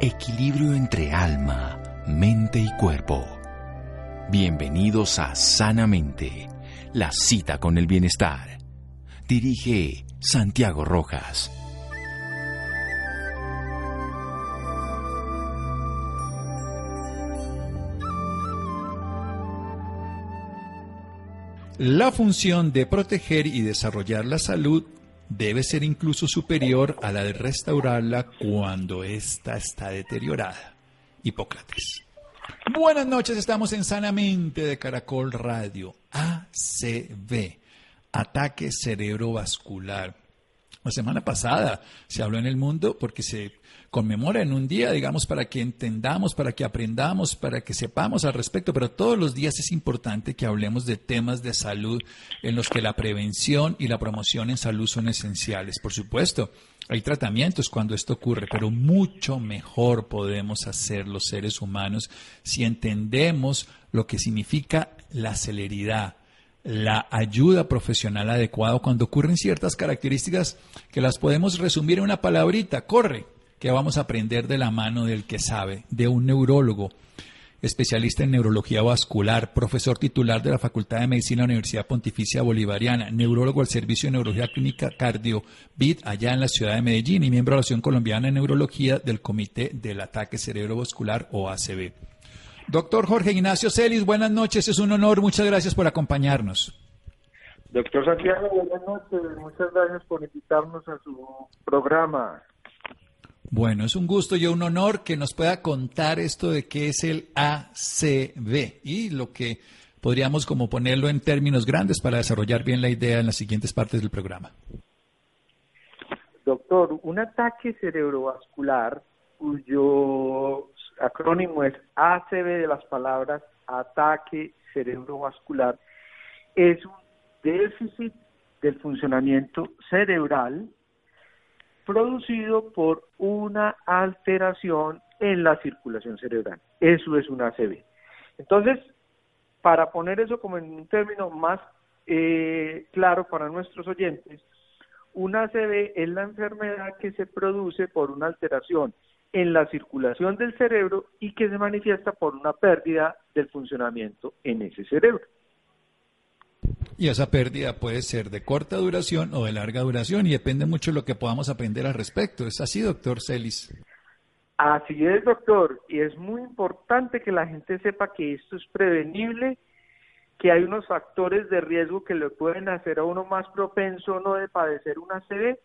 Equilibrio entre alma, mente y cuerpo. Bienvenidos a Sanamente, la cita con el bienestar. Dirige Santiago Rojas. La función de proteger y desarrollar la salud debe ser incluso superior a la de restaurarla cuando ésta está deteriorada. Hipócrates. Buenas noches, estamos en Sanamente de Caracol Radio. ACV, ataque cerebrovascular. La semana pasada se habló en el mundo porque se conmemora en un día, digamos, para que entendamos, para que aprendamos, para que sepamos al respecto, pero todos los días es importante que hablemos de temas de salud en los que la prevención y la promoción en salud son esenciales. Por supuesto, hay tratamientos cuando esto ocurre, pero mucho mejor podemos hacer los seres humanos si entendemos lo que significa la celeridad, la ayuda profesional adecuada cuando ocurren ciertas características que las podemos resumir en una palabrita, corre que vamos a aprender de la mano del que sabe, de un neurólogo, especialista en neurología vascular, profesor titular de la Facultad de Medicina de la Universidad Pontificia Bolivariana, neurólogo al Servicio de Neurología Clínica Cardio BID allá en la ciudad de Medellín y miembro de la Asociación Colombiana de Neurología del Comité del Ataque Cerebrovascular o ACB. Doctor Jorge Ignacio Celis, buenas noches, es un honor, muchas gracias por acompañarnos. Doctor Santiago, buenas noches, muchas gracias por invitarnos a su programa. Bueno, es un gusto y un honor que nos pueda contar esto de qué es el ACV y lo que podríamos como ponerlo en términos grandes para desarrollar bien la idea en las siguientes partes del programa. Doctor, un ataque cerebrovascular cuyo acrónimo es ACV de las palabras ataque cerebrovascular es un déficit del funcionamiento cerebral producido por una alteración en la circulación cerebral. Eso es un ACV. Entonces, para poner eso como en un término más eh, claro para nuestros oyentes, un ACV es la enfermedad que se produce por una alteración en la circulación del cerebro y que se manifiesta por una pérdida del funcionamiento en ese cerebro. Y esa pérdida puede ser de corta duración o de larga duración y depende mucho de lo que podamos aprender al respecto. ¿Es así, doctor Celis? Así es, doctor. Y es muy importante que la gente sepa que esto es prevenible, que hay unos factores de riesgo que le pueden hacer a uno más propenso o no de padecer una ACV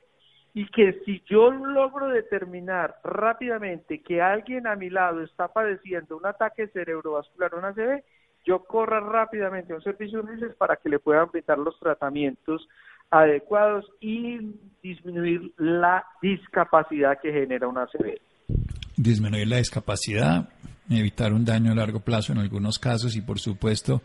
y que si yo logro determinar rápidamente que alguien a mi lado está padeciendo un ataque cerebrovascular o una ACV, yo corra rápidamente a un servicio de urgencias para que le puedan brindar los tratamientos adecuados y disminuir la discapacidad que genera una ACV. Disminuir la discapacidad, evitar un daño a largo plazo en algunos casos y por supuesto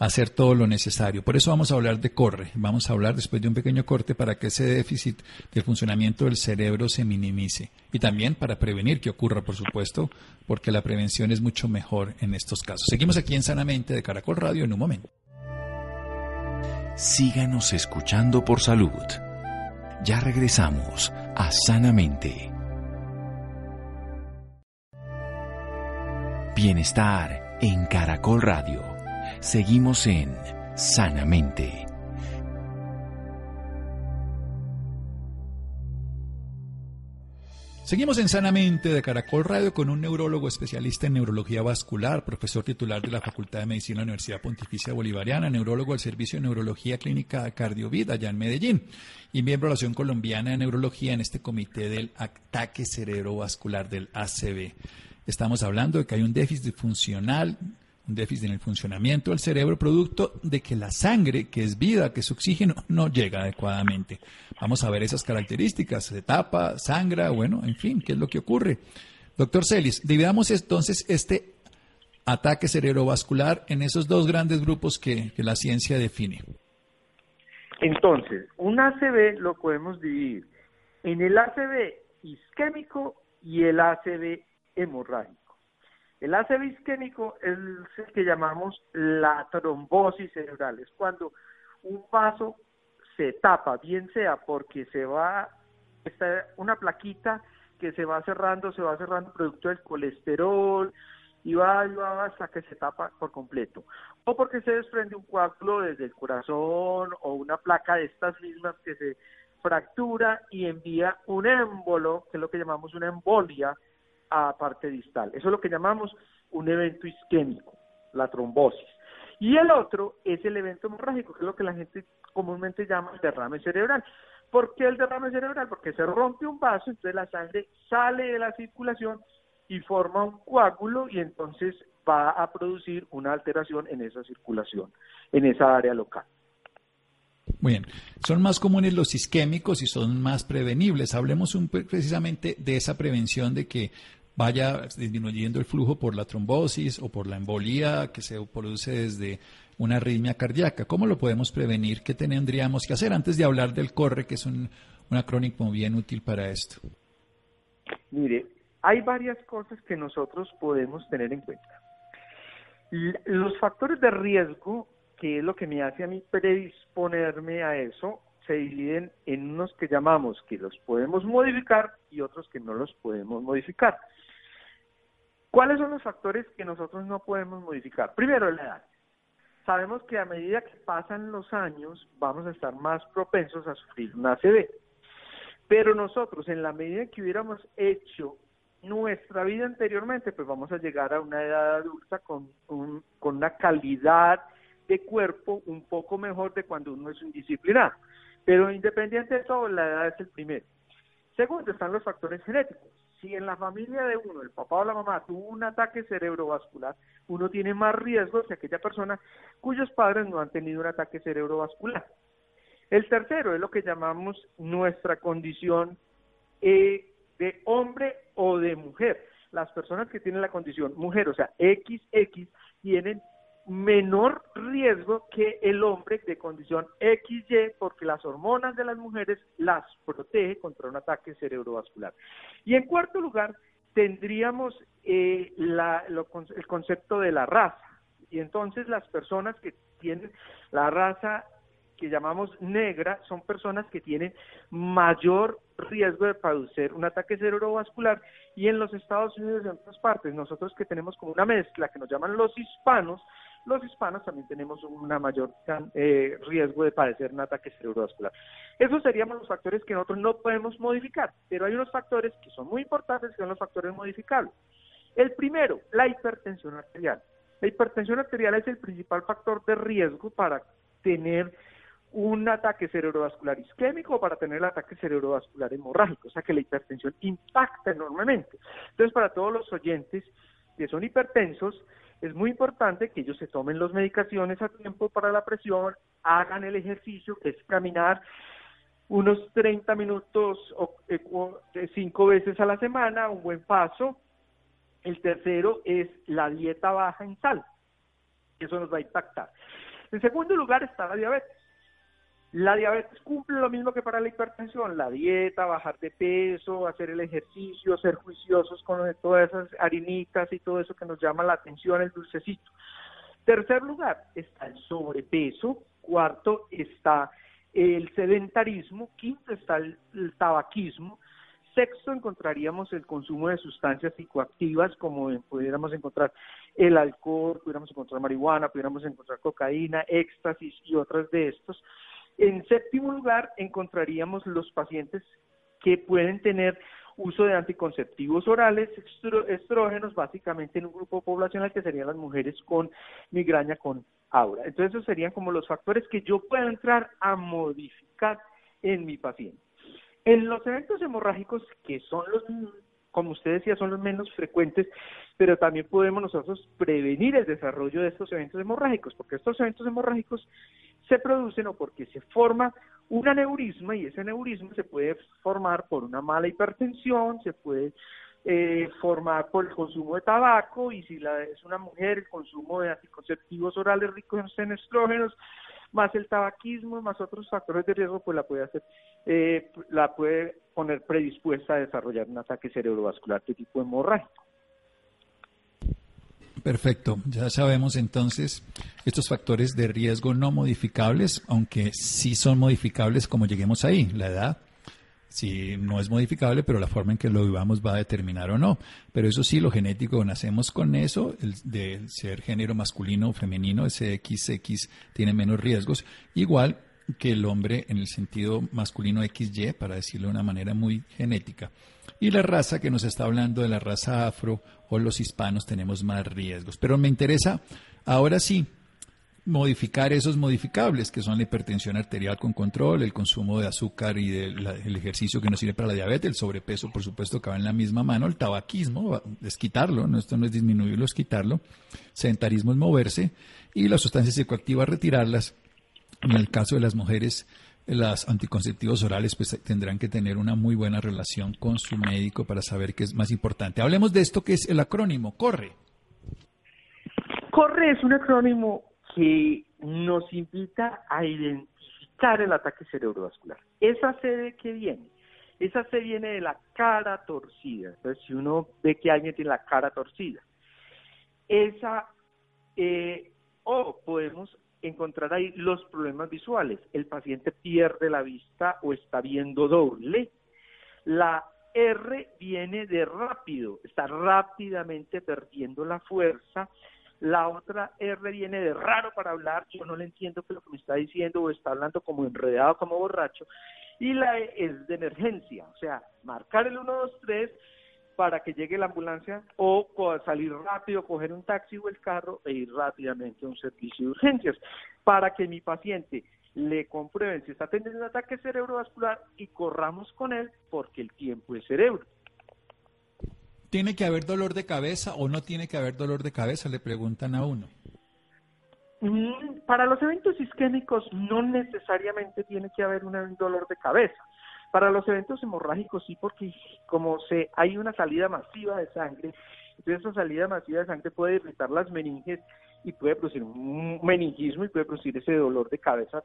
hacer todo lo necesario. Por eso vamos a hablar de corre. Vamos a hablar después de un pequeño corte para que ese déficit de funcionamiento del cerebro se minimice. Y también para prevenir que ocurra, por supuesto, porque la prevención es mucho mejor en estos casos. Seguimos aquí en Sanamente de Caracol Radio en un momento. Síganos escuchando por salud. Ya regresamos a Sanamente. Bienestar en Caracol Radio Seguimos en Sanamente. Seguimos en Sanamente de Caracol Radio con un neurólogo especialista en neurología vascular, profesor titular de la Facultad de Medicina de la Universidad Pontificia Bolivariana, neurólogo del Servicio de Neurología Clínica Cardiovid allá en Medellín y miembro de la Asociación Colombiana de Neurología en este comité del ataque cerebrovascular del ACV. Estamos hablando de que hay un déficit funcional un déficit en el funcionamiento del cerebro producto de que la sangre, que es vida, que es oxígeno, no llega adecuadamente. Vamos a ver esas características, se tapa, sangra, bueno, en fin, ¿qué es lo que ocurre? Doctor Celis, dividamos entonces este ataque cerebrovascular en esos dos grandes grupos que, que la ciencia define. Entonces, un ACV lo podemos dividir en el ACV isquémico y el ACV hemorrágico. El ACV isquémico es el que llamamos la trombosis cerebral, es cuando un vaso se tapa, bien sea porque se va está una plaquita que se va cerrando, se va cerrando producto del colesterol, y va, y hasta que se tapa por completo. O porque se desprende un coágulo desde el corazón o una placa de estas mismas que se fractura y envía un émbolo, que es lo que llamamos una embolia, a parte distal. Eso es lo que llamamos un evento isquémico, la trombosis. Y el otro es el evento hemorrágico, que es lo que la gente comúnmente llama el derrame cerebral. ¿Por qué el derrame cerebral? Porque se rompe un vaso, entonces la sangre sale de la circulación y forma un coágulo y entonces va a producir una alteración en esa circulación, en esa área local. Muy bien, son más comunes los isquémicos y son más prevenibles. Hablemos precisamente de esa prevención de que vaya disminuyendo el flujo por la trombosis o por la embolía que se produce desde una arritmia cardíaca. ¿Cómo lo podemos prevenir? ¿Qué tendríamos que hacer antes de hablar del corre, que es un, un acrónimo bien útil para esto? Mire, hay varias cosas que nosotros podemos tener en cuenta. Los factores de riesgo, que es lo que me hace a mí predisponerme a eso, se dividen en unos que llamamos que los podemos modificar y otros que no los podemos modificar. ¿Cuáles son los factores que nosotros no podemos modificar? Primero, la edad. Sabemos que a medida que pasan los años vamos a estar más propensos a sufrir una ACV. Pero nosotros, en la medida que hubiéramos hecho nuestra vida anteriormente, pues vamos a llegar a una edad adulta con, con una calidad de cuerpo un poco mejor de cuando uno es indisciplinado. Pero independiente de todo, la edad es el primero. Segundo, están los factores genéticos si en la familia de uno, el papá o la mamá, tuvo un ataque cerebrovascular, uno tiene más riesgo que aquella persona cuyos padres no han tenido un ataque cerebrovascular. El tercero es lo que llamamos nuestra condición eh, de hombre o de mujer. Las personas que tienen la condición mujer, o sea, XX, tienen menor riesgo que el hombre de condición XY porque las hormonas de las mujeres las protege contra un ataque cerebrovascular. Y en cuarto lugar, tendríamos eh, el concepto de la raza. Y entonces las personas que tienen la raza que llamamos negra son personas que tienen mayor riesgo de padecer un ataque cerebrovascular y en los Estados Unidos y en otras partes, nosotros que tenemos como una mezcla que nos llaman los hispanos, los hispanos también tenemos un mayor eh, riesgo de padecer un ataque cerebrovascular. Esos serían los factores que nosotros no podemos modificar, pero hay unos factores que son muy importantes, que son los factores modificables. El primero, la hipertensión arterial. La hipertensión arterial es el principal factor de riesgo para tener un ataque cerebrovascular isquémico o para tener el ataque cerebrovascular hemorrágico, o sea que la hipertensión impacta enormemente. Entonces, para todos los oyentes que son hipertensos, es muy importante que ellos se tomen las medicaciones a tiempo para la presión, hagan el ejercicio, que es caminar unos 30 minutos o eh, cinco veces a la semana, un buen paso. El tercero es la dieta baja en sal. Eso nos va a impactar. En segundo lugar está la diabetes. La diabetes cumple lo mismo que para la hipertensión, la dieta, bajar de peso, hacer el ejercicio, ser juiciosos con todas esas harinitas y todo eso que nos llama la atención, el dulcecito. Tercer lugar está el sobrepeso, cuarto está el sedentarismo, quinto está el, tabaquismo, sexto encontraríamos el consumo de sustancias psicoactivas como pudiéramos encontrar el alcohol, pudiéramos encontrar marihuana, pudiéramos encontrar cocaína, éxtasis y otras de estos. En séptimo lugar, encontraríamos los pacientes que pueden tener uso de anticonceptivos orales, estrógenos, básicamente en un grupo poblacional que serían las mujeres con migraña con aura. Entonces, esos serían como los factores que yo puedo entrar a modificar en mi paciente. En los eventos hemorrágicos, que son los, como usted decía, son los menos frecuentes, pero también podemos nosotros prevenir el desarrollo de estos eventos hemorrágicos, porque estos eventos hemorrágicos se producen o porque se forma un aneurisma y ese aneurisma se puede formar por una mala hipertensión, se puede eh, formar por el consumo de tabaco y si la, es una mujer el consumo de anticonceptivos orales ricos en estrógenos, más el tabaquismo, más otros factores de riesgo, pues la puede hacer, eh, la puede poner predispuesta a desarrollar un ataque cerebrovascular de tipo hemorrágico. Perfecto, ya sabemos entonces estos factores de riesgo no modificables, aunque sí son modificables como lleguemos ahí, la edad, si no es modificable, pero la forma en que lo vivamos va a determinar o no. Pero eso sí, lo genético, nacemos con eso, el de ser género masculino o femenino, ese XX tiene menos riesgos, igual que el hombre en el sentido masculino XY, para decirlo de una manera muy genética. Y la raza que nos está hablando de la raza afro o los hispanos tenemos más riesgos. Pero me interesa, ahora sí, modificar esos modificables, que son la hipertensión arterial con control, el consumo de azúcar y el ejercicio que nos sirve para la diabetes, el sobrepeso, por supuesto, que va en la misma mano, el tabaquismo, es quitarlo, ¿no? esto no es disminuirlo, es quitarlo, sedentarismo es moverse, y las sustancias psicoactivas retirarlas. En el caso de las mujeres, las anticonceptivos orales pues tendrán que tener una muy buena relación con su médico para saber qué es más importante. Hablemos de esto que es el acrónimo, CORRE. CORRE es un acrónimo que nos invita a identificar el ataque cerebrovascular. ¿Esa C de qué viene? Esa C viene de la cara torcida. Entonces, si uno ve que alguien tiene la cara torcida, esa, eh, o podemos encontrar ahí los problemas visuales. El paciente pierde la vista o está viendo doble. La R viene de rápido, está rápidamente perdiendo la fuerza la otra R viene de raro para hablar, yo no le entiendo qué lo que me está diciendo o está hablando como enredado, como borracho. Y la E es de emergencia, o sea, marcar el 123 para que llegue la ambulancia o salir rápido, coger un taxi o el carro e ir rápidamente a un servicio de urgencias para que mi paciente le comprueben si está teniendo un ataque cerebrovascular y corramos con él porque el tiempo es cerebro. ¿Tiene que haber dolor de cabeza o no tiene que haber dolor de cabeza? Le preguntan a uno. Mm, para los eventos isquémicos no necesariamente tiene que haber un dolor de cabeza. Para los eventos hemorrágicos sí, porque como se hay una salida masiva de sangre, entonces esa salida masiva de sangre puede irritar las meninges y puede producir un meningismo y puede producir ese dolor de cabeza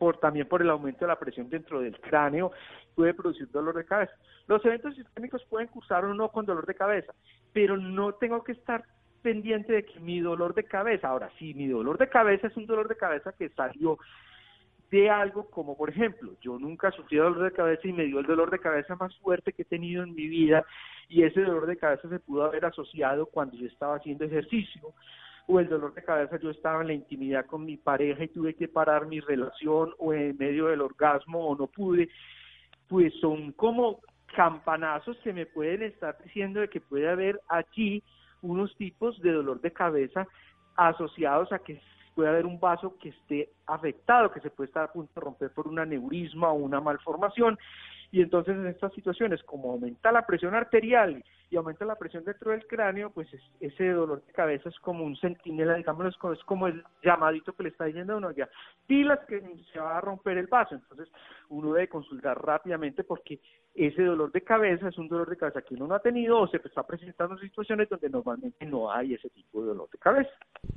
por también por el aumento de la presión dentro del cráneo, puede producir dolor de cabeza. Los eventos sistémicos pueden cursar o no con dolor de cabeza, pero no tengo que estar pendiente de que mi dolor de cabeza, ahora sí, mi dolor de cabeza es un dolor de cabeza que salió de algo como, por ejemplo, yo nunca sufrí dolor de cabeza y me dio el dolor de cabeza más fuerte que he tenido en mi vida y ese dolor de cabeza se pudo haber asociado cuando yo estaba haciendo ejercicio o el dolor de cabeza, yo estaba en la intimidad con mi pareja y tuve que parar mi relación o en medio del orgasmo o no pude, pues son como campanazos que me pueden estar diciendo de que puede haber aquí unos tipos de dolor de cabeza asociados a que puede haber un vaso que esté afectado, que se puede estar a punto de romper por un aneurisma o una malformación. Y entonces en estas situaciones, como aumenta la presión arterial y aumenta la presión dentro del cráneo, pues ese dolor de cabeza es como un centinela, digamos, es como el llamadito que le está diciendo a uno ya, pilas que se va a romper el vaso, entonces uno debe consultar rápidamente porque ese dolor de cabeza es un dolor de cabeza que uno no ha tenido o se está presentando en situaciones donde normalmente no hay ese tipo de dolor de cabeza.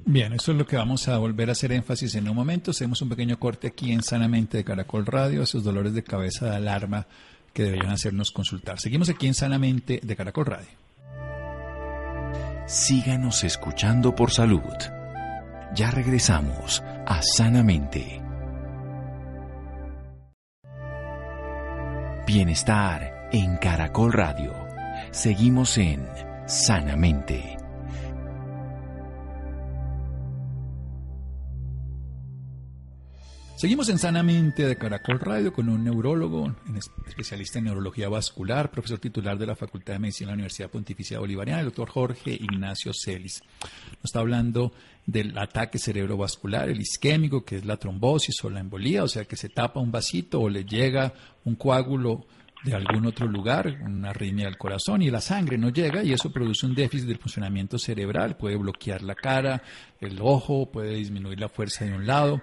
Bien, eso es lo que vamos a volver a hacer énfasis en un momento. Hacemos un pequeño corte aquí en Sanamente de Caracol Radio, esos dolores de cabeza de alarma que deberían hacernos consultar. Seguimos aquí en Sanamente de Caracol Radio. Síganos escuchando por salud. Ya regresamos a Sanamente. Bienestar en Caracol Radio. Seguimos en Sanamente. Seguimos en Sanamente de Caracol Radio con un neurólogo, especialista en neurología vascular, profesor titular de la Facultad de Medicina de la Universidad Pontificia Bolivariana, el doctor Jorge Ignacio Celis. Nos está hablando del ataque cerebrovascular, el isquémico, que es la trombosis o la embolía, o sea, que se tapa un vasito o le llega un coágulo de algún otro lugar, una arritmia del corazón y la sangre no llega y eso produce un déficit del funcionamiento cerebral, puede bloquear la cara, el ojo, puede disminuir la fuerza de un lado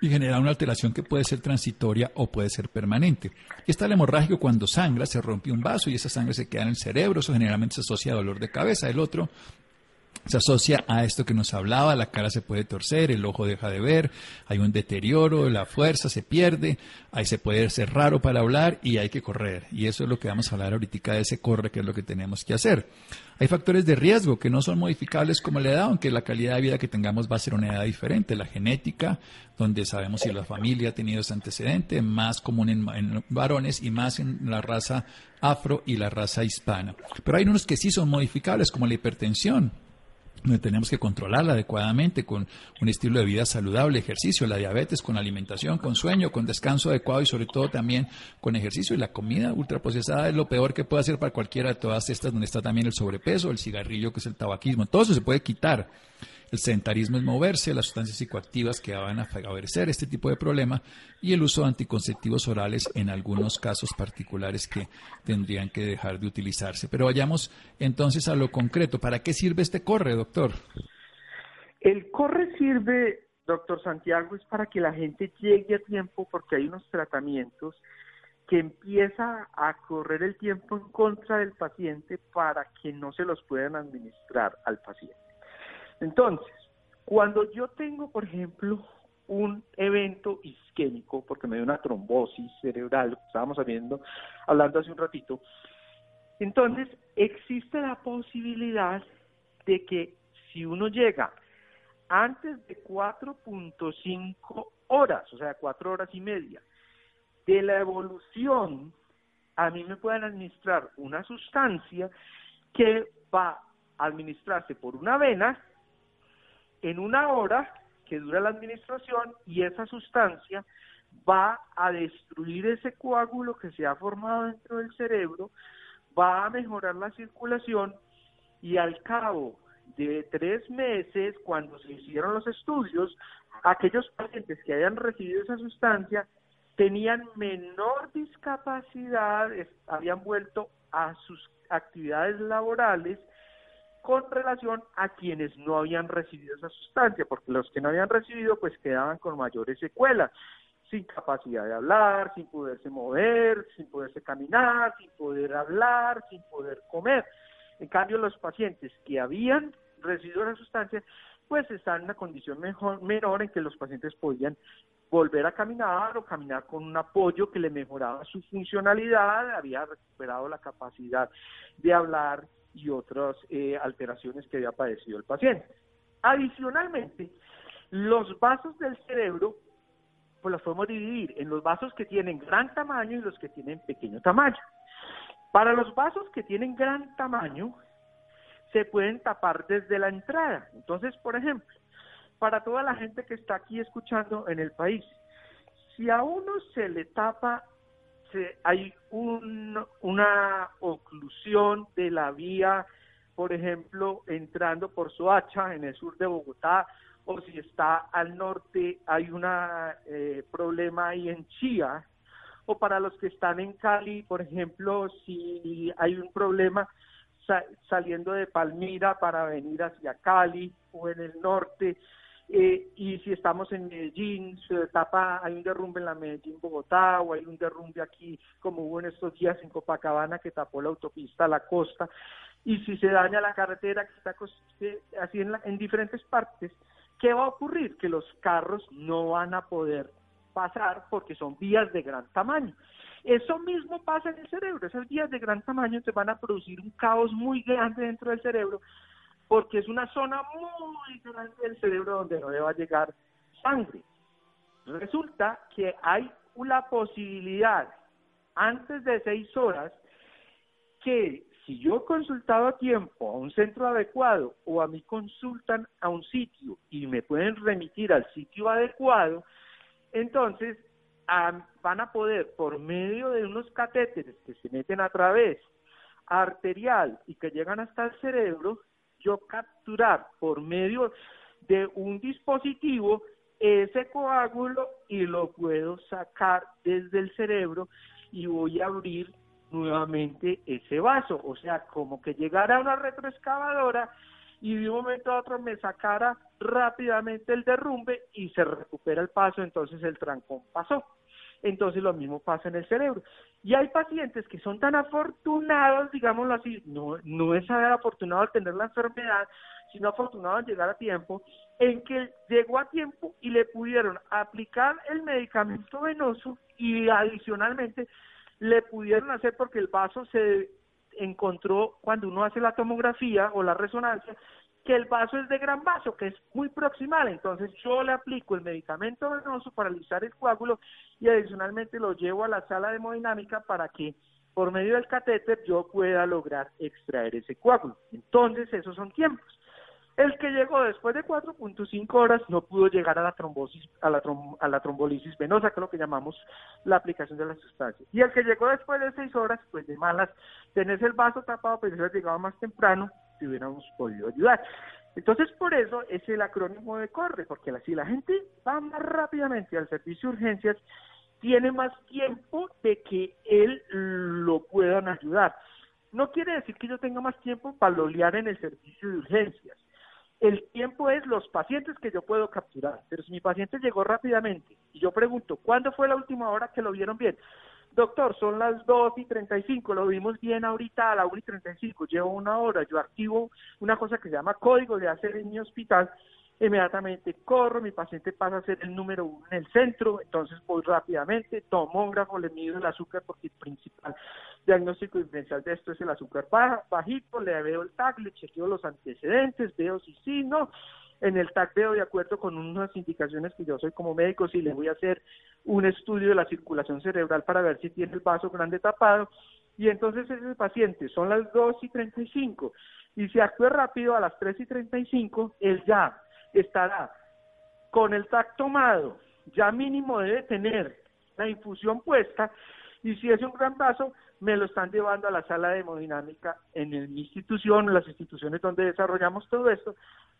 y genera una alteración que puede ser transitoria o puede ser permanente. Y está el hemorrágico cuando sangra, se rompe un vaso y esa sangre se queda en el cerebro, eso generalmente se asocia a dolor de cabeza. El otro se asocia a esto que nos hablaba, la cara se puede torcer, el ojo deja de ver, hay un deterioro, la fuerza se pierde, ahí se puede ser raro para hablar y hay que correr. Y eso es lo que vamos a hablar ahorita de ese corre, que es lo que tenemos que hacer. Hay factores de riesgo que no son modificables como la edad, aunque la calidad de vida que tengamos va a ser una edad diferente. La genética, donde sabemos si la familia ha tenido ese antecedente, más común en, en varones y más en la raza afro y la raza hispana. Pero hay unos que sí son modificables, como la hipertensión tenemos que controlarla adecuadamente con un estilo de vida saludable, ejercicio, la diabetes, con alimentación, con sueño, con descanso adecuado y sobre todo también con ejercicio. Y la comida ultraprocesada es lo peor que puede hacer para cualquiera de todas estas, donde está también el sobrepeso, el cigarrillo, que es el tabaquismo. Todo eso se puede quitar. El sedentarismo es moverse, las sustancias psicoactivas que van a favorecer este tipo de problema y el uso de anticonceptivos orales en algunos casos particulares que tendrían que dejar de utilizarse. Pero vayamos entonces a lo concreto. ¿Para qué sirve este corre, doctor? El corre sirve, doctor Santiago, es para que la gente llegue a tiempo porque hay unos tratamientos que empieza a correr el tiempo en contra del paciente para que no se los puedan administrar al paciente. Entonces, cuando yo tengo, por ejemplo, un evento isquémico, porque me dio una trombosis cerebral, estábamos hablando, hablando hace un ratito, entonces existe la posibilidad de que si uno llega antes de 4.5 horas, o sea, 4 horas y media, de la evolución, a mí me pueden administrar una sustancia que va a administrarse por una vena en una hora que dura la administración y esa sustancia va a destruir ese coágulo que se ha formado dentro del cerebro, va a mejorar la circulación y al cabo de tres meses, cuando se hicieron los estudios, aquellos pacientes que hayan recibido esa sustancia tenían menor discapacidad, habían vuelto a sus actividades laborales con relación a quienes no habían recibido esa sustancia, porque los que no habían recibido pues quedaban con mayores secuelas, sin capacidad de hablar, sin poderse mover, sin poderse caminar, sin poder hablar, sin poder comer. En cambio, los pacientes que habían recibido la sustancia, pues están en una condición mejor, menor en que los pacientes podían volver a caminar o caminar con un apoyo que le mejoraba su funcionalidad, había recuperado la capacidad de hablar y otras eh, alteraciones que había padecido el paciente. Adicionalmente, los vasos del cerebro, pues los podemos dividir en los vasos que tienen gran tamaño y los que tienen pequeño tamaño. Para los vasos que tienen gran tamaño, se pueden tapar desde la entrada. Entonces, por ejemplo, para toda la gente que está aquí escuchando en el país, si a uno se le tapa hay una oclusión de la vía, por ejemplo, entrando por Soacha en el sur de Bogotá, o si está al norte hay un eh, problema ahí en Chía, o para los que están en Cali, por ejemplo, si hay un problema saliendo de Palmira para venir hacia Cali o en el norte, eh, y si estamos en Medellín, se tapa, hay un derrumbe en la Medellín Bogotá o hay un derrumbe aquí como hubo en estos días en Copacabana que tapó la autopista a la costa y si se daña la carretera que está así en, en diferentes partes, ¿qué va a ocurrir? Que los carros no van a poder pasar porque son vías de gran tamaño. Eso mismo pasa en el cerebro, esas vías de gran tamaño te van a producir un caos muy grande dentro del cerebro porque es una zona muy grande del cerebro donde no deba llegar sangre. Resulta que hay una posibilidad antes de seis horas que si yo he consultado a tiempo a un centro adecuado o a mí consultan a un sitio y me pueden remitir al sitio adecuado, entonces van a poder por medio de unos catéteres que se meten a través arterial y que llegan hasta el cerebro, capturar por medio de un dispositivo ese coágulo y lo puedo sacar desde el cerebro y voy a abrir nuevamente ese vaso, o sea, como que llegara una retroexcavadora y de un momento a otro me sacara rápidamente el derrumbe y se recupera el paso, entonces el trancón pasó. Entonces lo mismo pasa en el cerebro. Y hay pacientes que son tan afortunados, digámoslo así, no, no es haber afortunado al tener la enfermedad, sino afortunado al llegar a tiempo, en que llegó a tiempo y le pudieron aplicar el medicamento venoso y adicionalmente le pudieron hacer porque el vaso se encontró cuando uno hace la tomografía o la resonancia que el vaso es de gran vaso, que es muy proximal, entonces yo le aplico el medicamento venoso para alisar el coágulo y adicionalmente lo llevo a la sala de hemodinámica para que por medio del catéter yo pueda lograr extraer ese coágulo. Entonces esos son tiempos. El que llegó después de 4.5 horas no pudo llegar a la trombosis, a la, a la trombolisis venosa, que es lo que llamamos la aplicación de la sustancia. Y el que llegó después de 6 horas, pues de malas, tenés el vaso tapado, pero hubiera llegado más temprano, te hubiéramos podido ayudar. Entonces, por eso es el acrónimo de CORRE, porque si la gente va más rápidamente al servicio de urgencias, tiene más tiempo de que él lo puedan ayudar. No quiere decir que yo tenga más tiempo para lolear en el servicio de urgencias el tiempo es los pacientes que yo puedo capturar. Pero si mi paciente llegó rápidamente y yo pregunto, ¿cuándo fue la última hora que lo vieron bien? Doctor, son las 2 y 35, lo vimos bien ahorita a la 1 y 35, llevo una hora, yo activo una cosa que se llama código de hacer en mi hospital inmediatamente corro, mi paciente pasa a ser el número uno en el centro, entonces voy rápidamente, tomógrafo, le mido el azúcar porque el principal diagnóstico diferencial de esto es el azúcar baja, bajito, le veo el TAC, le chequeo los antecedentes, veo si sí, no, en el TAC veo de acuerdo con unas indicaciones que yo soy como médico, si le voy a hacer un estudio de la circulación cerebral para ver si tiene el vaso grande tapado, y entonces ese paciente son las 2 y 35, y si actúa rápido a las 3 y 35, él ya estará con el TAC tomado, ya mínimo debe tener la infusión puesta y si es un gran vaso, me lo están llevando a la sala de hemodinámica en mi institución, las instituciones donde desarrollamos todo esto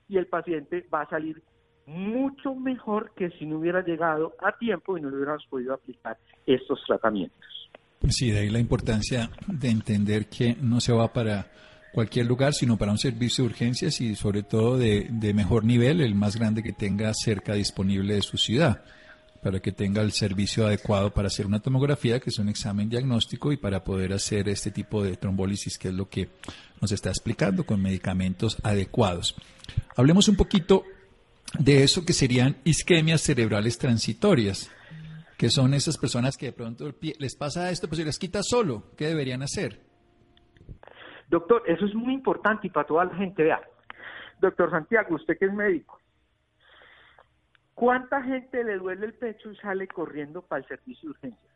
y el paciente va a salir mucho mejor que si no hubiera llegado a tiempo y no hubiéramos podido aplicar estos tratamientos. Sí, de ahí la importancia de entender que no se va para cualquier lugar, sino para un servicio de urgencias y sobre todo de, mejor nivel, el más grande que tenga cerca disponible de su ciudad, para que tenga el servicio adecuado para hacer una tomografía, que es un examen diagnóstico, y para poder hacer este tipo de trombólisis, que es lo que nos está explicando, con medicamentos adecuados. Hablemos un poquito de eso que serían isquemias cerebrales transitorias, que son esas personas que de pronto les pasa esto, pues se les quita solo. ¿Qué deberían hacer? Doctor, eso es muy importante y para toda la gente, vea. Doctor Santiago, usted que es médico, ¿cuánta gente le duele el pecho y sale corriendo para el servicio de urgencias?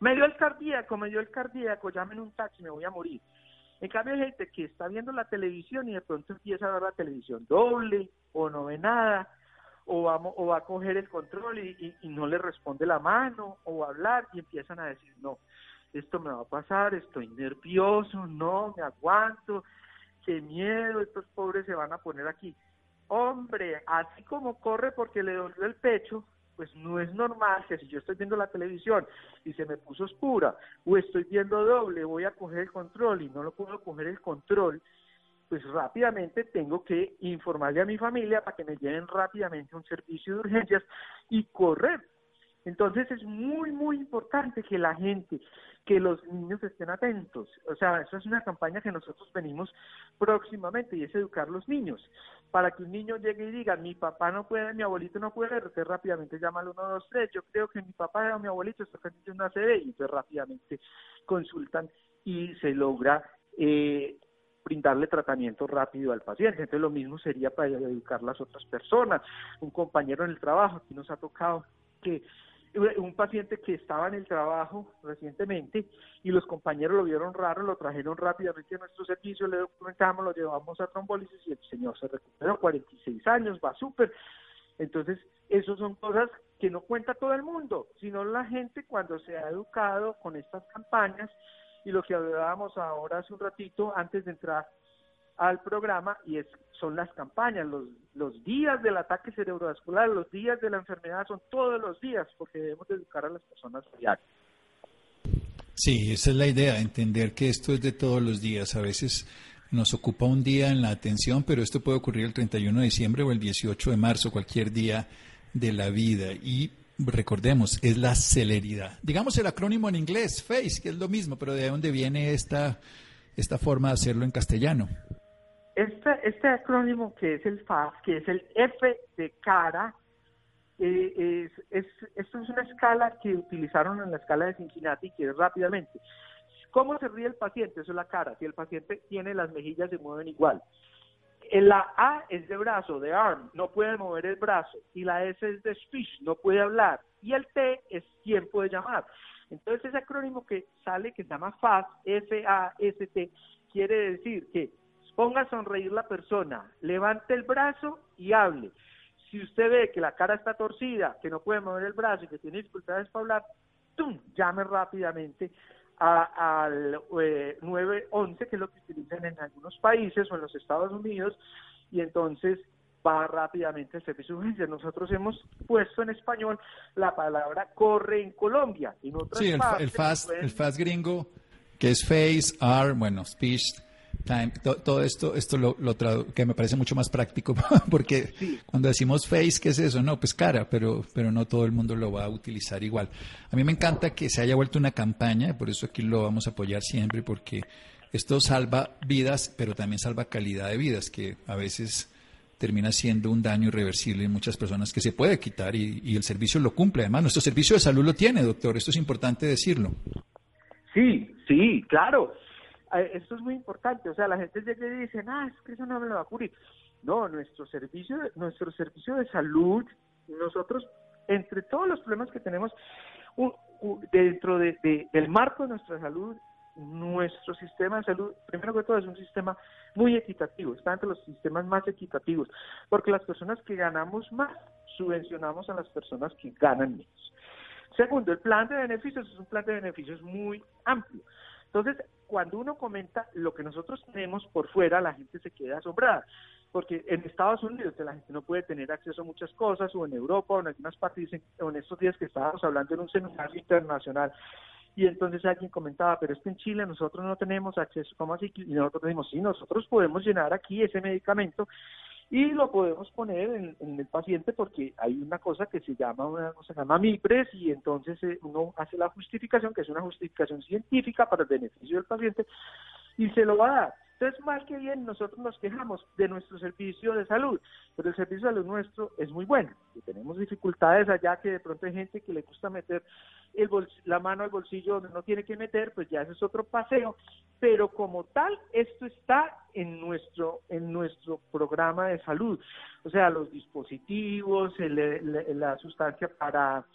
Me dio el cardíaco, me dio el cardíaco, llamen un taxi, me voy a morir. En cambio hay gente que está viendo la televisión y de pronto empieza a ver la televisión doble o no ve nada o, vamos, o va a coger el control y, y no le responde la mano o a hablar y empiezan a decir no esto me va a pasar, estoy nervioso, no, me aguanto, qué miedo, estos pobres se van a poner aquí. Hombre, así como corre porque le dolió el pecho, pues no es normal que si yo estoy viendo la televisión y se me puso oscura o estoy viendo doble, voy a coger el control y no lo puedo coger el control, pues rápidamente tengo que informarle a mi familia para que me lleven rápidamente un servicio de urgencias y correr. Entonces es muy, muy importante que la gente que los niños estén atentos. O sea, eso es una campaña que nosotros venimos próximamente y es educar a los niños. Para que un niño llegue y diga, mi papá no puede, mi abuelito no puede, usted rápidamente llama al 123. Yo creo que mi papá o mi abuelito está haciendo una CD y entonces rápidamente consultan y se logra eh, brindarle tratamiento rápido al paciente. Entonces lo mismo sería para educar a las otras personas. Un compañero en el trabajo que nos ha tocado que un paciente que estaba en el trabajo recientemente y los compañeros lo vieron raro, lo trajeron rápidamente a nuestro servicio, le documentamos, lo llevamos a trombólisis y el señor se recuperó, 46 años, va súper. Entonces, eso son cosas que no cuenta todo el mundo, sino la gente cuando se ha educado con estas campañas y lo que hablábamos ahora hace un ratito antes de entrar al programa y es son las campañas, los, los días del ataque cerebrovascular, los días de la enfermedad son todos los días porque debemos educar a las personas diario. Sí, esa es la idea, entender que esto es de todos los días. A veces nos ocupa un día en la atención, pero esto puede ocurrir el 31 de diciembre o el 18 de marzo, cualquier día de la vida. Y recordemos, es la celeridad. Digamos el acrónimo en inglés, FACE, que es lo mismo, pero ¿de dónde viene esta, esta forma de hacerlo en castellano? Este, este acrónimo que es el FAS, que es el F de cara, eh, es, esto es una escala que utilizaron en la escala de Cincinnati, que es rápidamente. ¿Cómo se ríe el paciente? Eso es la cara. Si el paciente tiene las mejillas, se mueven igual. La A es de brazo, de arm, no puede mover el brazo. Y la S es de speech, no puede hablar. Y el T es tiempo de llamar. Entonces ese acrónimo que sale, que se llama FAST, F-A-S-T, quiere decir que ponga a sonreír la persona, levante el brazo y hable. Si usted ve que la cara está torcida, que no puede mover el brazo y que tiene dificultades para hablar, ¡tum! llame rápidamente al 911, eh, que es lo que utilizan en algunos países o en los Estados Unidos, y entonces va rápidamente el servicio de urgencia. Nosotros hemos puesto en español la palabra corre en Colombia. sí, el, el, fast, el fast gringo, que es face, are, bueno, speech, todo, esto, esto lo, lo que me parece mucho más práctico, porque cuando decimos face, ¿qué es eso? No, pues cara, pero, pero no todo el mundo lo va a utilizar igual. A mí me encanta que se haya vuelto una campaña, por eso aquí lo vamos a apoyar siempre, porque esto salva vidas, pero también salva calidad de vidas, que a veces termina siendo un daño irreversible en muchas personas que se puede quitar y, y el servicio lo cumple. Además, nuestro servicio de salud lo tiene, doctor. Esto es importante decirlo. Sí, sí, claro esto es muy importante, o sea, la gente llega y dice, ah, es que eso no me lo va a cubrir. No, nuestro servicio, nuestro servicio de salud, nosotros, entre todos los problemas que tenemos dentro de, del marco de nuestra salud, nuestro sistema de salud, primero que todo, es un sistema muy equitativo, está entre los sistemas más equitativos, porque las personas que ganamos más subvencionamos a las personas que ganan menos. Segundo, el plan de beneficios es un plan de beneficios muy amplio. Entonces, cuando uno comenta lo que nosotros tenemos por fuera, la gente se queda asombrada. Porque en Estados Unidos la gente no puede tener acceso a muchas cosas, o en Europa, o en algunas partes, o en estos días que estábamos hablando en un seminario internacional, y entonces alguien comentaba, pero es que en Chile nosotros no tenemos acceso, ¿cómo así? Y nosotros decimos, sí, nosotros podemos llenar aquí ese medicamento y lo podemos poner en, el paciente porque hay una cosa que se llama una cosa se llama MIPRES y entonces eh, uno hace la justificación que es una justificación científica para el beneficio del paciente y se lo va a dar. Entonces, más que bien, nosotros nos quejamos de nuestro servicio de salud, pero el servicio de salud nuestro es muy bueno. Tenemos dificultades allá que de pronto hay gente que le gusta meter el la mano al bolsillo donde no tiene que meter, pues ya ese es otro paseo. Pero como tal, esto está en nuestro, en nuestro programa de salud. O sea, los dispositivos, la sustancia para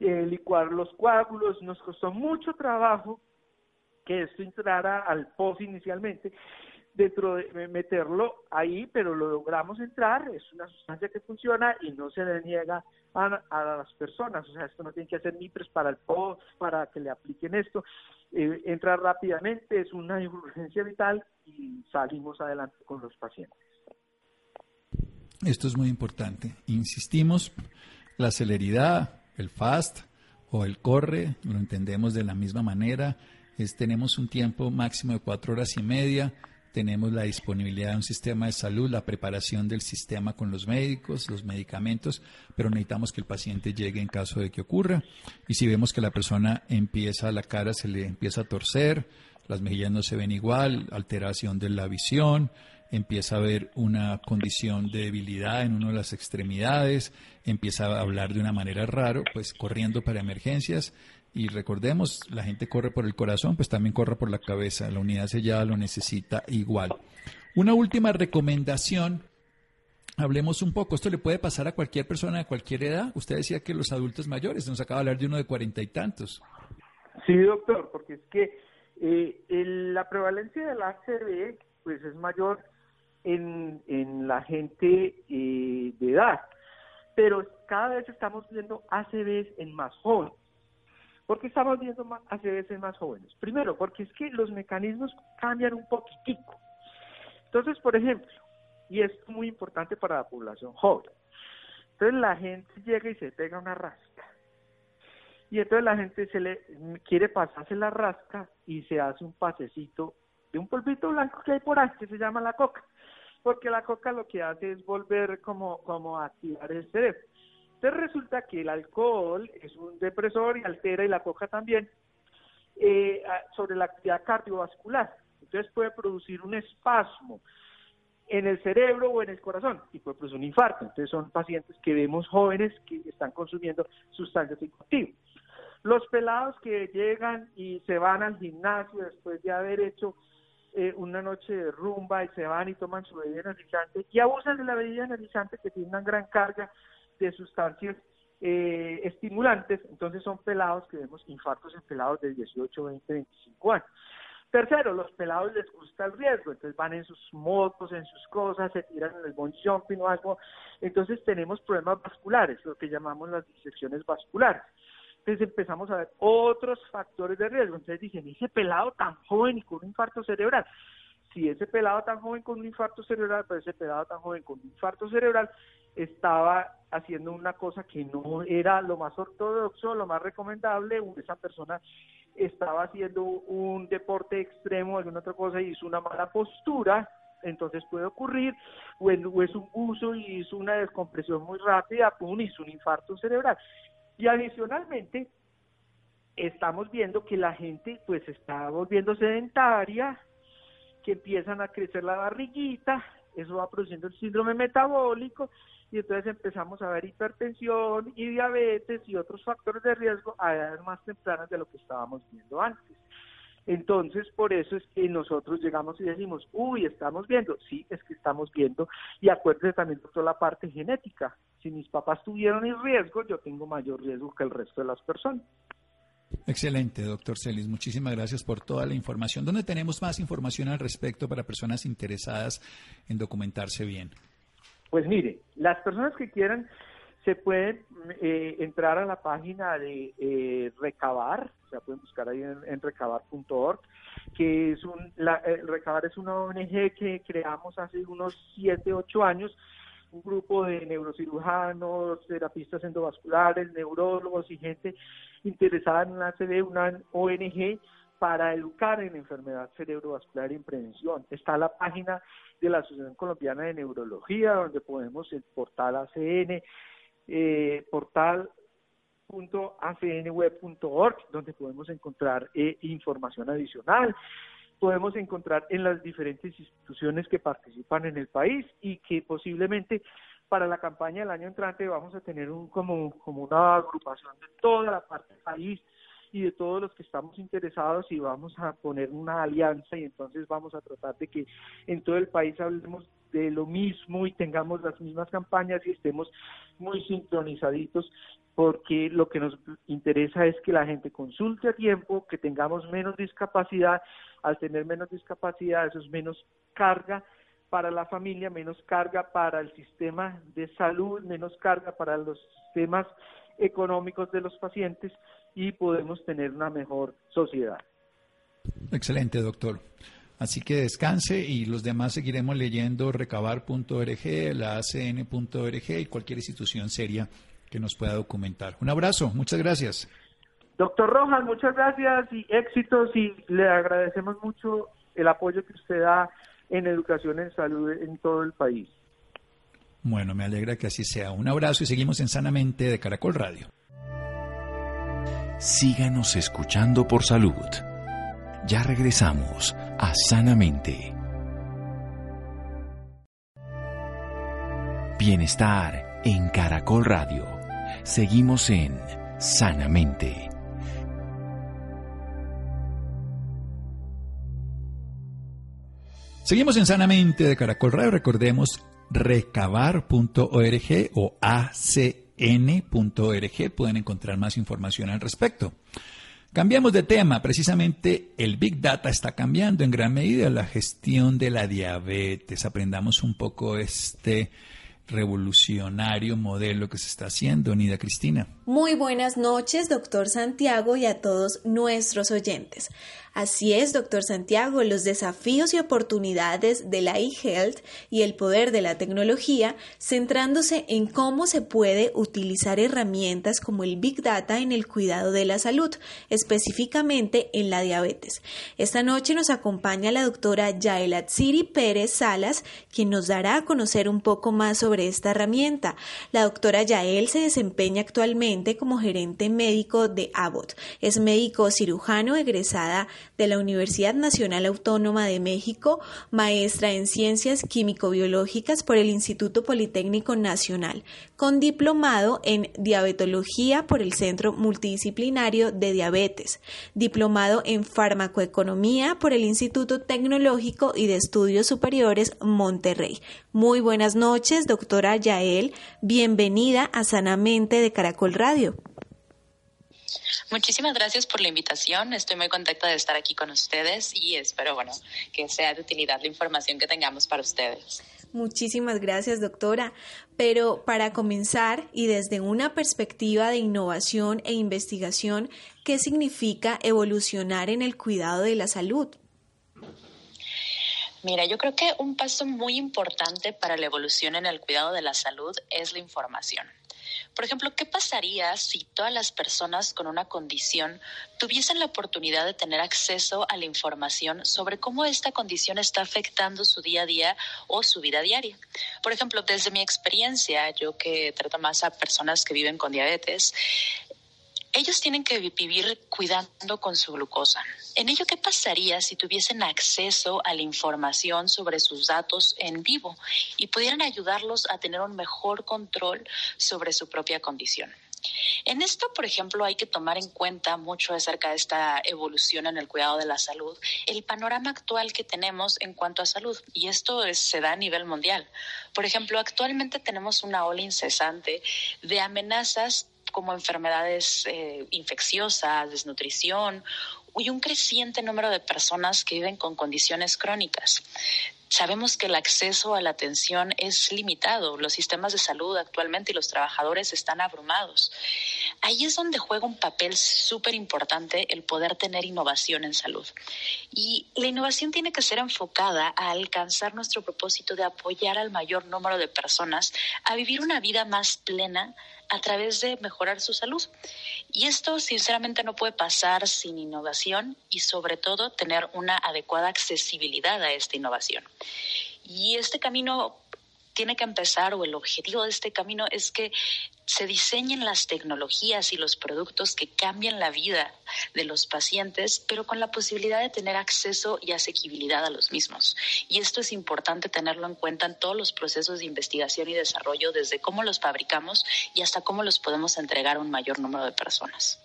eh, licuar los coágulos, nos costó mucho trabajo que esto entrara al POS inicialmente, dentro de meterlo ahí, pero lo logramos entrar, es una sustancia que funciona y no se le niega a, las personas, o sea, esto no tiene que hacer MIPRES para el POS, para que le apliquen esto, eh, entra rápidamente, es una urgencia vital y salimos adelante con los pacientes. Esto es muy importante. Insistimos, la celeridad, el FAST o el corre, lo entendemos de la misma manera, tenemos un tiempo máximo de cuatro horas y media, tenemos la disponibilidad de un sistema de salud, la preparación del sistema con los médicos, los medicamentos, pero necesitamos que el paciente llegue en caso de que ocurra. Y si vemos que la persona empieza, la cara se le empieza a torcer, las mejillas no se ven igual, alteración de la visión, empieza a haber una condición de debilidad en una de las extremidades, empieza a hablar de una manera rara, pues corriendo para emergencias, y recordemos, la gente corre por el corazón, pues también corre por la cabeza. La unidad sellada lo necesita igual. Una última recomendación. Hablemos un poco. Esto le puede pasar a cualquier persona de cualquier edad. Usted decía que los adultos mayores, nos acaba de hablar de uno de cuarenta y tantos. Sí, doctor, porque es que eh, la prevalencia del ACV pues es mayor en, en la gente eh, de edad, pero cada vez estamos viendo ACVs en más jóvenes. ¿Por qué estamos viendo más, hace veces más jóvenes? Primero, porque es que los mecanismos cambian un poquitico. Entonces, por ejemplo, y es muy importante para la población joven, entonces la gente llega y se pega una rasca. Y entonces la gente se le quiere pasarse la rasca y se hace un pasecito de un polvito blanco que hay por ahí, que se llama la coca. Porque la coca lo que hace es volver como, como a activar el cerebro. Entonces resulta que el alcohol es un depresor y altera y la coca también eh, sobre la actividad cardiovascular. Entonces puede producir un espasmo en el cerebro o en el corazón y puede producir un infarto. Entonces son pacientes que vemos jóvenes que están consumiendo sustancias psicoactivas. Los pelados que llegan y se van al gimnasio después de haber hecho eh, una noche de rumba y se van y toman su bebida energizante y abusan de la bebida energizante que tiene una gran carga de sustancias eh, estimulantes, entonces son pelados que vemos infartos en pelados de 18, 20, 25 años. Tercero, los pelados les gusta el riesgo, entonces van en sus motos, en sus cosas, se tiran en el bungee jumping o algo. Entonces tenemos problemas vasculares, lo que llamamos las disecciones vasculares. Entonces empezamos a ver otros factores de riesgo. Entonces dicen, ese pelado tan joven y con un infarto cerebral. Si ese pelado tan joven con un infarto cerebral, pues ese pelado tan joven con un infarto cerebral estaba haciendo una cosa que no era lo más ortodoxo, lo más recomendable, esa persona estaba haciendo un deporte extremo, alguna otra cosa, y hizo una mala postura, entonces puede ocurrir, o, es un uso y hizo una descompresión muy rápida, pum, hizo un infarto cerebral. Y adicionalmente, estamos viendo que la gente pues está volviendo sedentaria, que empiezan a crecer la barriguita, eso va produciendo el síndrome metabólico, y entonces empezamos a ver hipertensión y diabetes y otros factores de riesgo a edades más tempranas de lo que estábamos viendo antes. Entonces, por eso es que nosotros llegamos y decimos, uy, estamos viendo. Sí, es que estamos viendo. Y acuérdense también toda la parte genética. Si mis papás tuvieron el riesgo, yo tengo mayor riesgo que el resto de las personas. Excelente, doctor Celis. Muchísimas gracias por toda la información. ¿Dónde tenemos más información al respecto para personas interesadas en documentarse bien? Pues mire, las personas que quieran se pueden eh, entrar a la página de eh, Recabar, o sea, pueden buscar ahí en, recabar.org, que es un, la, eh, Recabar es una ONG que creamos hace unos 7, 8 años, un grupo de neurocirujanos, terapistas endovasculares, neurólogos y gente interesada en la ACV, una ONG para educar en enfermedad cerebrovascular y en prevención. Está la página de la Asociación Colombiana de Neurología, donde podemos el portal ACN, eh, portal.acnweb.org, donde podemos encontrar eh, información adicional. Podemos encontrar en las diferentes instituciones que participan en el país y que posiblemente para la campaña del año entrante vamos a tener un como, como una agrupación de toda la parte del país y de todos los que estamos interesados y vamos a poner una alianza y entonces vamos a tratar de que en todo el país hablemos de lo mismo y tengamos las mismas campañas y estemos muy sincronizaditos porque lo que nos interesa es que la gente consulte a tiempo, que tengamos menos discapacidad, al tener menos discapacidad eso es menos carga para la familia, menos carga para el sistema de salud, menos carga para los sistemas económicos de los pacientes y podemos tener una mejor sociedad. Excelente, doctor. Así que descanse y los demás seguiremos leyendo recabar.org, la acn.org y cualquier institución seria que nos pueda documentar. Un abrazo, muchas gracias. Doctor Rojas, muchas gracias y éxitos y le agradecemos mucho el apoyo que usted da en educación en salud en todo el país. Bueno, me alegra que así sea. Un abrazo y seguimos en Sanamente de Caracol Radio. Síganos escuchando por salud. Ya regresamos a Sanamente. Bienestar en Caracol Radio. Seguimos en Sanamente. Seguimos en Sanamente de Caracol Radio. Recordemos recabar.org o AC n.org pueden encontrar más información al respecto. Cambiamos de tema, precisamente el Big Data está cambiando en gran medida la gestión de la diabetes. Aprendamos un poco este revolucionario modelo que se está haciendo, Nida Cristina. Muy buenas noches, doctor Santiago, y a todos nuestros oyentes. Así es, doctor Santiago, los desafíos y oportunidades de la e-health y el poder de la tecnología, centrándose en cómo se puede utilizar herramientas como el Big Data en el cuidado de la salud, específicamente en la diabetes. Esta noche nos acompaña la doctora Yaela Tsiri Pérez Salas, quien nos dará a conocer un poco más sobre esta herramienta. La doctora Yael se desempeña actualmente como gerente médico de Abbott. Es médico cirujano egresada de la Universidad Nacional Autónoma de México, maestra en Ciencias Químico-Biológicas por el Instituto Politécnico Nacional, con diplomado en Diabetología por el Centro Multidisciplinario de Diabetes, diplomado en Farmacoeconomía por el Instituto Tecnológico y de Estudios Superiores Monterrey. Muy buenas noches, doctora Yael. Bienvenida a Sanamente de Caracol Radio. Muchísimas gracias por la invitación. Estoy muy contenta de estar aquí con ustedes y espero, bueno, que sea de utilidad la información que tengamos para ustedes. Muchísimas gracias, doctora. Pero para comenzar, y desde una perspectiva de innovación e investigación, ¿qué significa evolucionar en el cuidado de la salud? Mira, yo creo que un paso muy importante para la evolución en el cuidado de la salud es la información. Por ejemplo, ¿qué pasaría si todas las personas con una condición tuviesen la oportunidad de tener acceso a la información sobre cómo esta condición está afectando su día a día o su vida diaria? Por ejemplo, desde mi experiencia, yo que trato más a personas que viven con diabetes, ellos tienen que vivir cuidando con su glucosa. En ello, ¿qué pasaría si tuviesen acceso a la información sobre sus datos en vivo y pudieran ayudarlos a tener un mejor control sobre su propia condición? En esto, por ejemplo, hay que tomar en cuenta mucho acerca de esta evolución en el cuidado de la salud, el panorama actual que tenemos en cuanto a salud, y esto se da a nivel mundial. Por ejemplo, actualmente tenemos una ola incesante de amenazas como enfermedades eh, infecciosas, desnutrición y un creciente número de personas que viven con condiciones crónicas. Sabemos que el acceso a la atención es limitado. Los sistemas de salud actualmente y los trabajadores están abrumados. Ahí es donde juega un papel súper importante el poder tener innovación en salud. Y la innovación tiene que ser enfocada a alcanzar nuestro propósito de apoyar al mayor número de personas a vivir una vida más plena, a través de mejorar su salud. Y esto sinceramente no puede pasar sin innovación y sobre todo tener una adecuada accesibilidad a esta innovación. Y este camino tiene que empezar o el objetivo de este camino es que se diseñen las tecnologías y los productos que cambien la vida de los pacientes, pero con la posibilidad de tener acceso y asequibilidad a los mismos. Y esto es importante tenerlo en cuenta en todos los procesos de investigación y desarrollo, desde cómo los fabricamos y hasta cómo los podemos entregar a un mayor número de personas.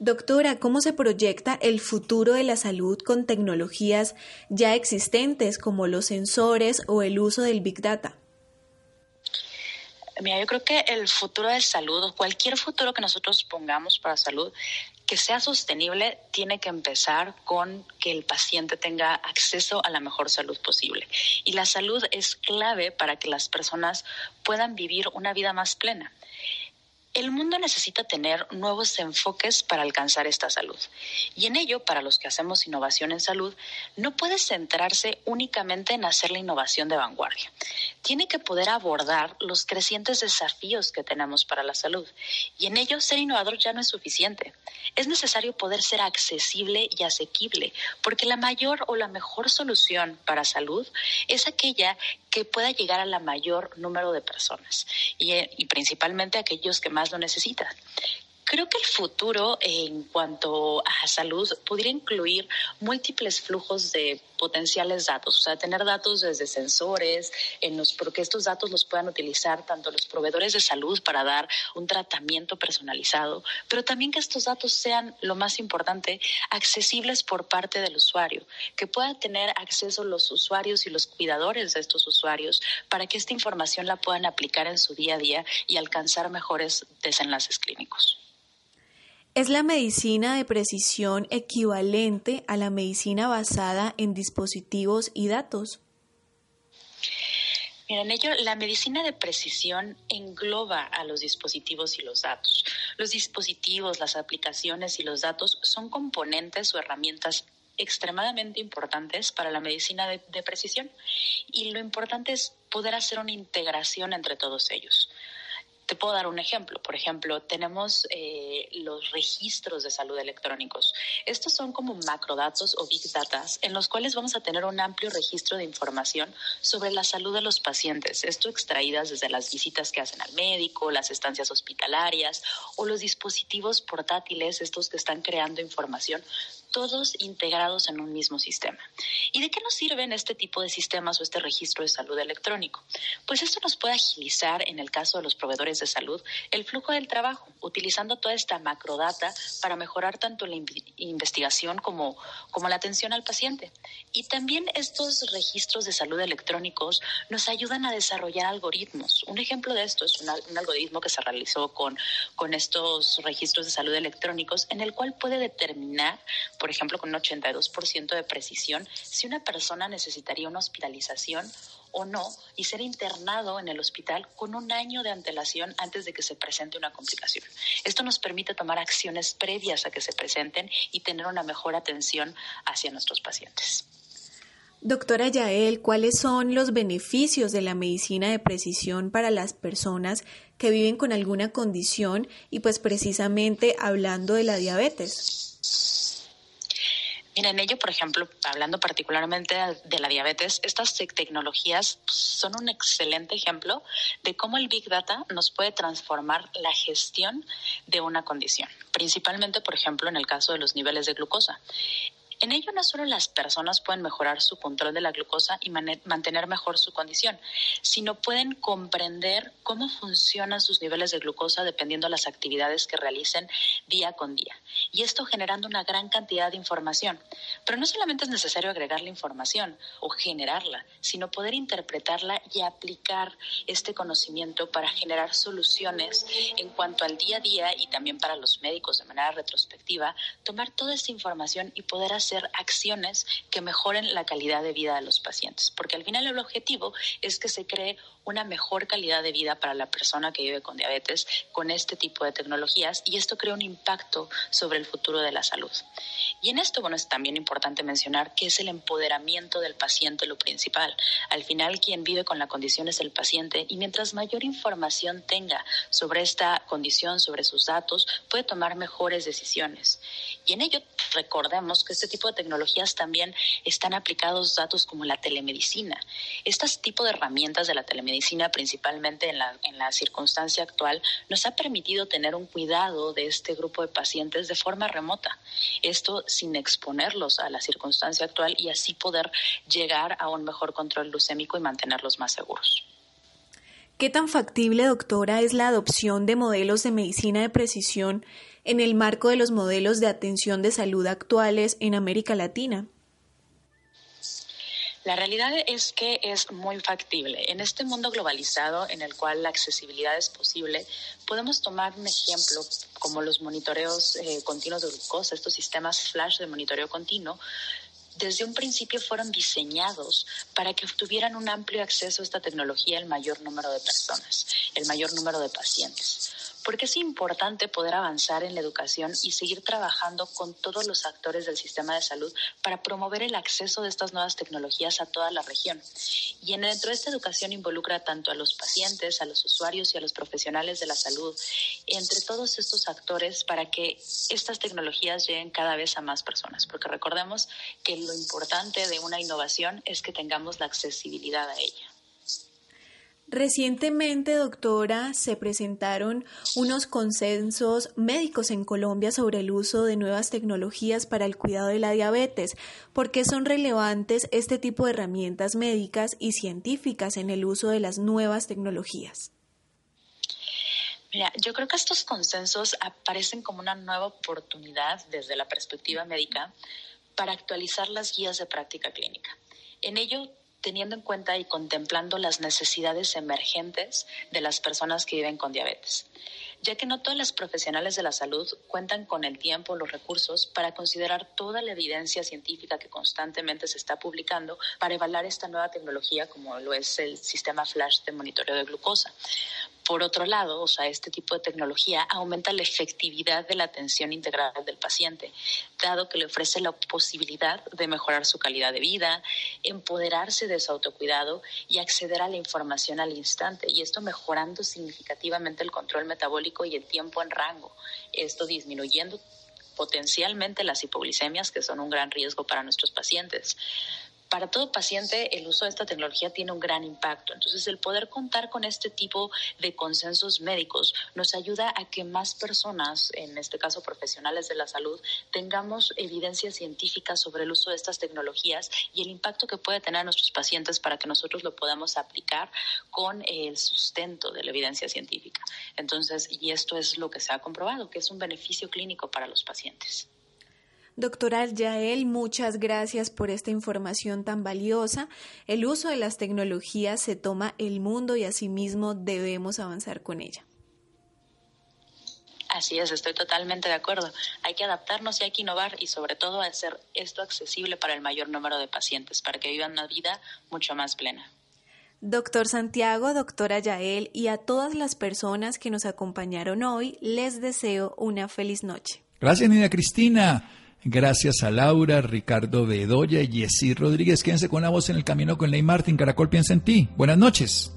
Doctora, ¿cómo se proyecta el futuro de la salud con tecnologías ya existentes como los sensores o el uso del Big Data? Mira, yo creo que el futuro de salud, cualquier futuro que nosotros pongamos para salud, que sea sostenible, tiene que empezar con que el paciente tenga acceso a la mejor salud posible. Y la salud es clave para que las personas puedan vivir una vida más plena. El mundo necesita tener nuevos enfoques para alcanzar esta salud. Y en ello, para los que hacemos innovación en salud, no puede centrarse únicamente en hacer la innovación de vanguardia. Tiene que poder abordar los crecientes desafíos que tenemos para la salud. Y en ello, ser innovador ya no es suficiente. Es necesario poder ser accesible y asequible, porque la mayor o la mejor solución para salud es aquella que pueda llegar a la mayor número de personas y, eh, y principalmente aquellos que más lo necesitan. Creo que el futuro en cuanto a salud podría incluir múltiples flujos de potenciales datos, o sea, tener datos desde sensores, en los, porque estos datos los puedan utilizar tanto los proveedores de salud para dar un tratamiento personalizado, pero también que estos datos sean, lo más importante, accesibles por parte del usuario, que puedan tener acceso los usuarios y los cuidadores de estos usuarios para que esta información la puedan aplicar en su día a día y alcanzar mejores desenlaces clínicos. ¿Es la medicina de precisión equivalente a la medicina basada en dispositivos y datos? en ello, la medicina de precisión engloba a los dispositivos y los datos. Los dispositivos, las aplicaciones y los datos son componentes o herramientas extremadamente importantes para la medicina de, de, precisión y lo importante es poder hacer una integración entre todos ellos. Te puedo dar un ejemplo. Por ejemplo, tenemos eh, los registros de salud electrónicos. Estos son como macrodatos o big data en los cuales vamos a tener un amplio registro de información sobre la salud de los pacientes. Esto extraídas desde las visitas que hacen al médico, las estancias hospitalarias o los dispositivos portátiles, estos que están creando información todos integrados en un mismo sistema. ¿Y de qué nos sirven este tipo de sistemas o este registro de salud electrónico? Pues esto nos puede agilizar, en el caso de los proveedores de salud, el flujo del trabajo, utilizando toda esta macrodata para mejorar tanto la investigación como, como la atención al paciente. Y también estos registros de salud electrónicos nos ayudan a desarrollar algoritmos. Un ejemplo de esto es un algoritmo que se realizó con, con estos registros de salud electrónicos en el cual puede determinar por ejemplo, con un 82% de precisión, si una persona necesitaría una hospitalización o no y ser internado en el hospital con un año de antelación antes de que se presente una complicación. Esto nos permite tomar acciones previas a que se presenten y tener una mejor atención hacia nuestros pacientes. Doctora Yael, ¿cuáles son los beneficios de la medicina de precisión para las personas que viven con alguna condición y pues precisamente hablando de la diabetes? Mira, en ello, por ejemplo, hablando particularmente de la diabetes, estas tecnologías son un excelente ejemplo de cómo el Big Data nos puede transformar la gestión de una condición, principalmente, por ejemplo, en el caso de los niveles de glucosa. En ello no solo las personas pueden mejorar su control de la glucosa y mantener mejor su condición, sino pueden comprender cómo funcionan sus niveles de glucosa dependiendo de las actividades que realicen día con día. Y esto generando una gran cantidad de información. Pero no solamente es necesario agregar la información o generarla, sino poder interpretarla y aplicar este conocimiento para generar soluciones en cuanto al día a día y también para los médicos de manera retrospectiva, tomar toda esta información y poder hacer hacer acciones que mejoren la calidad de vida de los pacientes, porque al final el objetivo es que se cree una mejor calidad de vida para la persona que vive con diabetes con este tipo de tecnologías y esto crea un impacto sobre el futuro de la salud. Y en esto, bueno, es también importante mencionar que es el empoderamiento del paciente lo principal. Al final, quien vive con la condición es el paciente y mientras mayor información tenga sobre esta condición, sobre sus datos, puede tomar mejores decisiones. Y en ello, recordemos que este tipo de tecnologías también están aplicados datos como la telemedicina. Este tipo de herramientas de la telemedicina medicina, principalmente en la, en la circunstancia actual, nos ha permitido tener un cuidado de este grupo de pacientes de forma remota. Esto sin exponerlos a la circunstancia actual y así poder llegar a un mejor control glucémico y mantenerlos más seguros. ¿Qué tan factible, doctora, es la adopción de modelos de medicina de precisión en el marco de los modelos de atención de salud actuales en América Latina? La realidad es que es muy factible. En este mundo globalizado en el cual la accesibilidad es posible, podemos tomar un ejemplo como los monitoreos eh, continuos de glucosa, estos sistemas flash de monitoreo continuo, desde un principio fueron diseñados para que tuvieran un amplio acceso a esta tecnología el mayor número de personas, el mayor número de pacientes porque es importante poder avanzar en la educación y seguir trabajando con todos los actores del sistema de salud para promover el acceso de estas nuevas tecnologías a toda la región. Y dentro de esta educación involucra tanto a los pacientes, a los usuarios y a los profesionales de la salud, entre todos estos actores para que estas tecnologías lleguen cada vez a más personas, porque recordemos que lo importante de una innovación es que tengamos la accesibilidad a ella. Recientemente, doctora, se presentaron unos consensos médicos en Colombia sobre el uso de nuevas tecnologías para el cuidado de la diabetes. ¿Por qué son relevantes este tipo de herramientas médicas y científicas en el uso de las nuevas tecnologías? Mira, yo creo que estos consensos aparecen como una nueva oportunidad desde la perspectiva médica para actualizar las guías de práctica clínica. En ello teniendo en cuenta y contemplando las necesidades emergentes de las personas que viven con diabetes. ya que no todas las profesionales de la salud cuentan con el tiempo o los recursos para considerar toda la evidencia científica que constantemente se está publicando para evaluar esta nueva tecnología como lo es el sistema flash de monitoreo de glucosa. Por otro lado, o sea, este tipo de tecnología aumenta la efectividad de la atención integral del paciente, dado que le ofrece la posibilidad de mejorar su calidad de vida, empoderarse de su autocuidado y acceder a la información al instante, y esto mejorando significativamente el control metabólico y el tiempo en rango, esto disminuyendo potencialmente las hipoglicemias, que son un gran riesgo para nuestros pacientes para todo paciente el uso de esta tecnología tiene un gran impacto. Entonces, el poder contar con este tipo de consensos médicos nos ayuda a que más personas, en este caso profesionales de la salud, tengamos evidencia científica sobre el uso de estas tecnologías y el impacto que puede tener a nuestros pacientes para que nosotros lo podamos aplicar con el sustento de la evidencia científica. Entonces, y esto es lo que se ha comprobado, que es un beneficio clínico para los pacientes. Doctora Yael, muchas gracias por esta información tan valiosa. El uso de las tecnologías se toma el mundo y asimismo debemos avanzar con ella. Así es, estoy totalmente de acuerdo. Hay que adaptarnos y hay que innovar y sobre todo hacer esto accesible para el mayor número de pacientes, para que vivan una vida mucho más plena. Doctor Santiago, doctora Yael y a todas las personas que nos acompañaron hoy, les deseo una feliz noche. Gracias, Niña Cristina. Gracias a Laura, Ricardo Bedoya y Jessy Rodríguez. Quédense con la voz en el camino con Ley Martin. Caracol piensa en ti. Buenas noches.